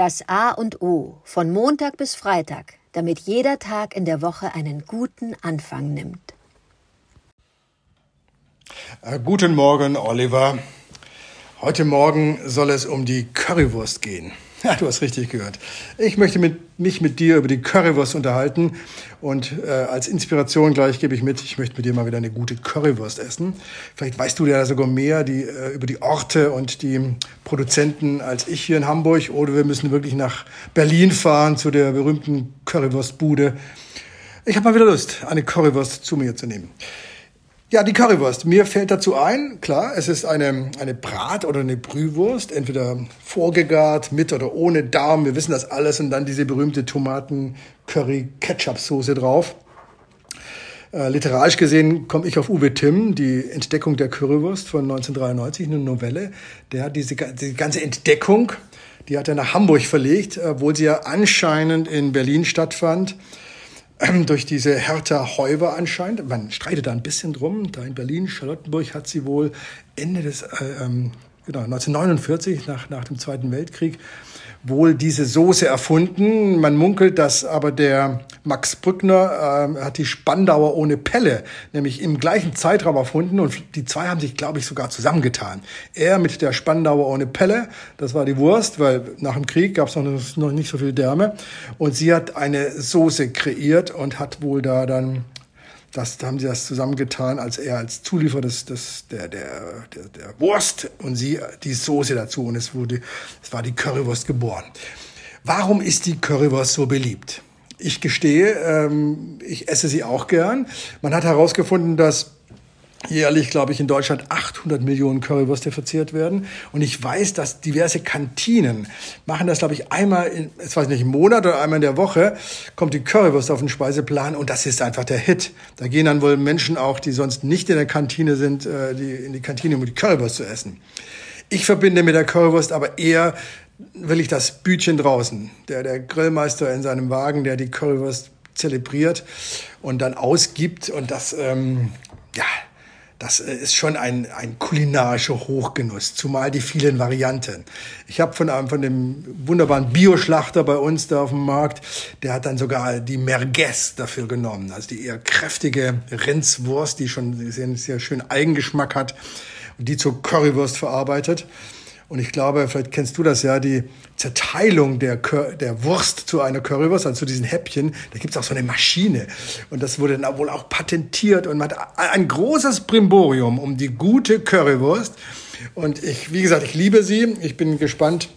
Das A und O von Montag bis Freitag, damit jeder Tag in der Woche einen guten Anfang nimmt. Äh, guten Morgen, Oliver. Heute Morgen soll es um die Currywurst gehen. Ja, du hast richtig gehört. Ich möchte mit, mich mit dir über die Currywurst unterhalten und äh, als Inspiration gleich gebe ich mit, ich möchte mit dir mal wieder eine gute Currywurst essen. Vielleicht weißt du ja sogar mehr die, äh, über die Orte und die Produzenten als ich hier in Hamburg oder wir müssen wirklich nach Berlin fahren zu der berühmten Currywurstbude. Ich habe mal wieder Lust, eine Currywurst zu mir zu nehmen. Ja, die Currywurst. Mir fällt dazu ein, klar, es ist eine, eine Brat- oder eine Brühwurst, entweder vorgegart, mit oder ohne Darm, wir wissen das alles, und dann diese berühmte Tomaten-Curry-Ketchup-Soße drauf. Äh, literarisch gesehen komme ich auf Uwe Timm, die Entdeckung der Currywurst von 1993, eine Novelle. Der hat diese, diese ganze Entdeckung, die hat er nach Hamburg verlegt, obwohl sie ja anscheinend in Berlin stattfand durch diese Hertha Heuber anscheinend. Man streitet da ein bisschen drum. Da in Berlin, Charlottenburg hat sie wohl Ende des, äh, ähm, genau, 1949, nach, nach dem Zweiten Weltkrieg, wohl diese Soße erfunden. Man munkelt, dass aber der Max Brückner äh, hat die Spandauer ohne Pelle, nämlich im gleichen Zeitraum erfunden und die zwei haben sich, glaube ich, sogar zusammengetan. Er mit der Spandauer ohne Pelle, das war die Wurst, weil nach dem Krieg gab es noch, noch nicht so viel Därme und sie hat eine Soße kreiert und hat wohl da dann das da haben sie das zusammengetan, als er als Zulieferer des, des, der, der, der, der Wurst und sie die Soße dazu. Und es, wurde, es war die Currywurst geboren. Warum ist die Currywurst so beliebt? Ich gestehe, ähm, ich esse sie auch gern. Man hat herausgefunden, dass jährlich, glaube ich, in Deutschland 800 Millionen Currywürste verzehrt werden. Und ich weiß, dass diverse Kantinen machen das, glaube ich, einmal, in, ich weiß nicht, im Monat oder einmal in der Woche kommt die Currywurst auf den Speiseplan und das ist einfach der Hit. Da gehen dann wohl Menschen auch, die sonst nicht in der Kantine sind, äh, die, in die Kantine, um die Currywurst zu essen. Ich verbinde mit der Currywurst aber eher will ich das Bütchen draußen. Der, der Grillmeister in seinem Wagen, der die Currywurst zelebriert und dann ausgibt und das, ähm, das äh, ist schon ein, ein kulinarischer Hochgenuss, zumal die vielen Varianten. Ich habe von einem von dem wunderbaren Bioschlachter bei uns da auf dem Markt, der hat dann sogar die Merguez dafür genommen, also die eher kräftige Rindswurst, die schon sehr, sehr schön Eigengeschmack hat und die zur Currywurst verarbeitet. Und ich glaube, vielleicht kennst du das ja, die Zerteilung der, der Wurst zu einer Currywurst, also zu diesen Häppchen, da gibt es auch so eine Maschine. Und das wurde dann wohl auch patentiert und man hat ein großes Brimborium um die gute Currywurst. Und ich, wie gesagt, ich liebe sie. Ich bin gespannt.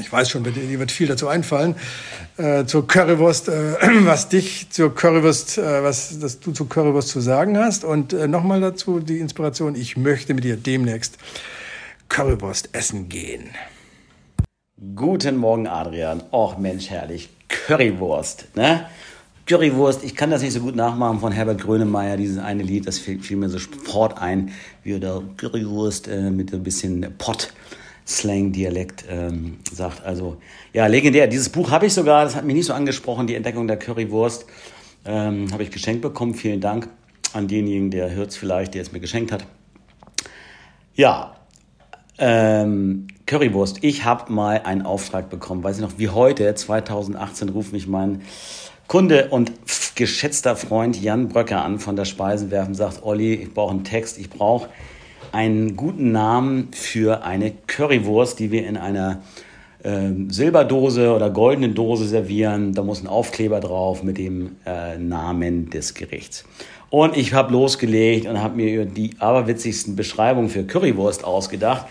Ich weiß schon, dir wird viel dazu einfallen. Äh, zur Currywurst, äh, was dich zur Currywurst, äh, was dass du zur Currywurst zu sagen hast. Und äh, nochmal dazu die Inspiration. Ich möchte mit dir demnächst Currywurst essen gehen. Guten Morgen, Adrian. Och, Mensch, herrlich. Currywurst, ne? Currywurst, ich kann das nicht so gut nachmachen von Herbert Grönemeyer, dieses eine Lied, das fiel, fiel mir so sofort ein, wie er da Currywurst äh, mit ein bisschen Pott-Slang-Dialekt ähm, sagt. Also, ja, legendär. Dieses Buch habe ich sogar, das hat mich nicht so angesprochen, die Entdeckung der Currywurst. Ähm, habe ich geschenkt bekommen. Vielen Dank an denjenigen, der hört es vielleicht, der es mir geschenkt hat. Ja, ähm, Currywurst. Ich habe mal einen Auftrag bekommen, weiß ich noch, wie heute, 2018, ruft mich mein Kunde und geschätzter Freund Jan Bröcker an von der Speisenwerfen, sagt, Olli, ich brauche einen Text, ich brauche einen guten Namen für eine Currywurst, die wir in einer äh, Silberdose oder goldenen Dose servieren. Da muss ein Aufkleber drauf mit dem äh, Namen des Gerichts. Und ich habe losgelegt und habe mir die aberwitzigsten Beschreibungen für Currywurst ausgedacht.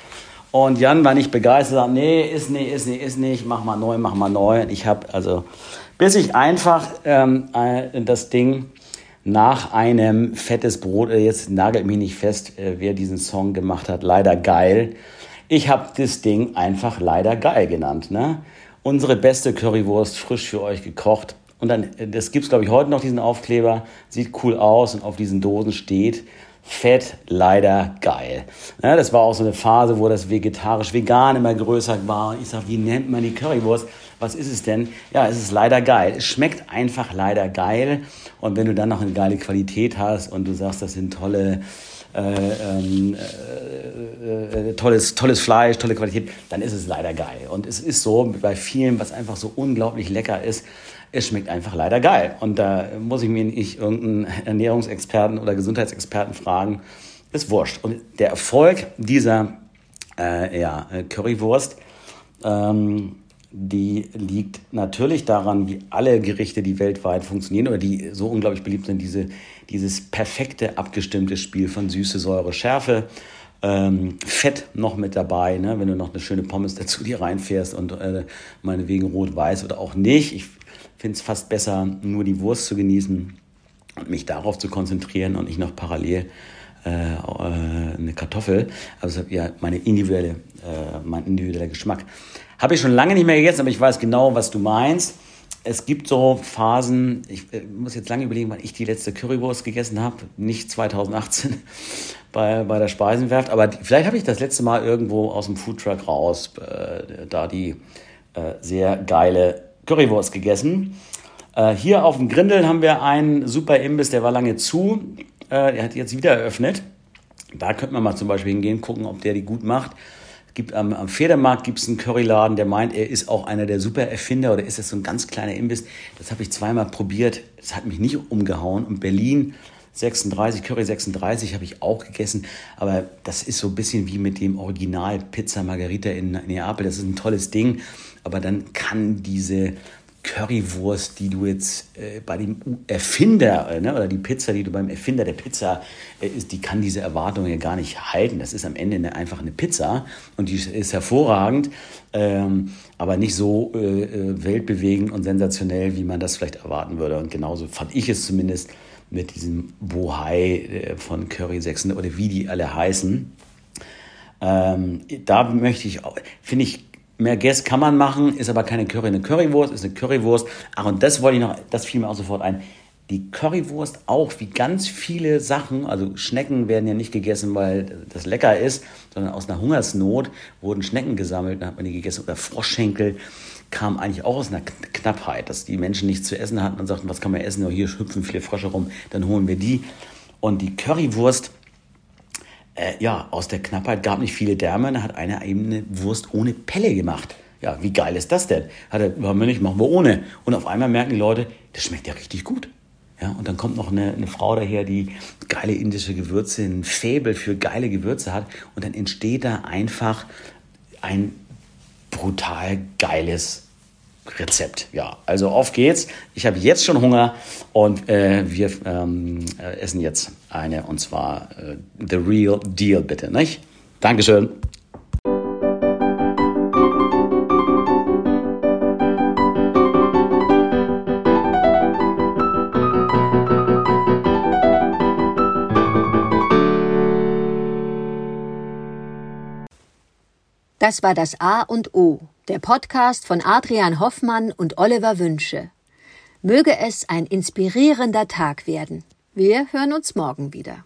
Und Jan war nicht begeistert, sagt, nee, ist nicht, ist nicht, ist nicht, mach mal neu, mach mal neu. Und ich habe also, bis ich einfach ähm, äh, das Ding nach einem fettes Brot, äh, jetzt nagelt mich nicht fest, äh, wer diesen Song gemacht hat, leider geil. Ich habe das Ding einfach leider geil genannt. Ne? Unsere beste Currywurst, frisch für euch gekocht. Und dann, äh, das gibt's glaube ich heute noch, diesen Aufkleber. Sieht cool aus und auf diesen Dosen steht Fett leider geil. Ja, das war auch so eine Phase, wo das vegetarisch-vegan immer größer war. Ich sag, wie nennt man die Currywurst? Was ist es denn? Ja, es ist leider geil. Es schmeckt einfach leider geil. Und wenn du dann noch eine geile Qualität hast und du sagst, das sind tolle äh, ähm, äh, äh, tolles, tolles Fleisch, tolle Qualität, dann ist es leider geil. Und es ist so bei vielen, was einfach so unglaublich lecker ist, es schmeckt einfach leider geil. Und da muss ich mir nicht irgendeinen Ernährungsexperten oder Gesundheitsexperten fragen, ist wurscht. Und der Erfolg dieser äh, ja, Currywurst, ähm, die liegt natürlich daran, wie alle Gerichte, die weltweit funktionieren oder die so unglaublich beliebt sind, diese, dieses perfekte abgestimmte Spiel von Süße, Säure, Schärfe. Ähm, Fett noch mit dabei, ne? wenn du noch eine schöne Pommes dazu dir reinfährst und äh, meinetwegen rot-weiß oder auch nicht. Ich finde es fast besser, nur die Wurst zu genießen und mich darauf zu konzentrieren und nicht noch parallel äh, äh eine Kartoffel. Also ja, meine individuelle, äh, mein individueller Geschmack. Habe ich schon lange nicht mehr gegessen, aber ich weiß genau, was du meinst. Es gibt so Phasen, ich äh, muss jetzt lange überlegen, wann ich die letzte Currywurst gegessen habe. Nicht 2018 bei, bei der Speisenwerft, aber vielleicht habe ich das letzte Mal irgendwo aus dem Foodtruck raus, äh, da die äh, sehr geile Currywurst gegessen. Äh, hier auf dem Grindel haben wir einen super Imbiss, der war lange zu. Äh, der hat jetzt wieder eröffnet. Da könnte man mal zum Beispiel hingehen, gucken, ob der die gut macht gibt am, am Pferdemarkt gibt es einen Curryladen, der meint, er ist auch einer der super Erfinder oder ist das so ein ganz kleiner Imbiss. Das habe ich zweimal probiert. Das hat mich nicht umgehauen. Und Berlin 36, Curry 36 habe ich auch gegessen. Aber das ist so ein bisschen wie mit dem Original Pizza Margarita in Neapel. Das ist ein tolles Ding. Aber dann kann diese Currywurst, die du jetzt äh, bei dem Erfinder äh, ne, oder die Pizza, die du beim Erfinder der Pizza äh, isst, die kann diese Erwartungen ja gar nicht halten. Das ist am Ende eine, einfach eine Pizza und die ist hervorragend, ähm, aber nicht so äh, äh, weltbewegend und sensationell, wie man das vielleicht erwarten würde. Und genauso fand ich es zumindest mit diesem Bohai äh, von Curry 6 oder wie die alle heißen. Ähm, da möchte ich, finde ich, Mehr Guess kann man machen, ist aber keine Curry. Eine Currywurst ist eine Currywurst. Ach, und das wollte ich noch, das fiel mir auch sofort ein. Die Currywurst auch, wie ganz viele Sachen, also Schnecken werden ja nicht gegessen, weil das lecker ist, sondern aus einer Hungersnot wurden Schnecken gesammelt, dann hat man die gegessen. Oder Froschschenkel kam eigentlich auch aus einer Knappheit, dass die Menschen nichts zu essen hatten und sagten, was kann man essen? Oh, hier hüpfen viele Frösche rum, dann holen wir die. Und die Currywurst, äh, ja, aus der Knappheit gab nicht viele Därme, da hat einer eben eine Wurst ohne Pelle gemacht. Ja, wie geil ist das denn? Hat er, haben wir nicht, machen wir ohne. Und auf einmal merken die Leute, das schmeckt ja richtig gut. Ja, und dann kommt noch eine, eine Frau daher, die geile indische Gewürze, ein Faible für geile Gewürze hat. Und dann entsteht da einfach ein brutal geiles Rezept. Ja, also auf geht's. Ich habe jetzt schon Hunger und äh, wir ähm, äh, essen jetzt eine und zwar äh, The Real Deal, bitte, nicht? Dankeschön. Das war das A und O der Podcast von Adrian Hoffmann und Oliver Wünsche. Möge es ein inspirierender Tag werden. Wir hören uns morgen wieder.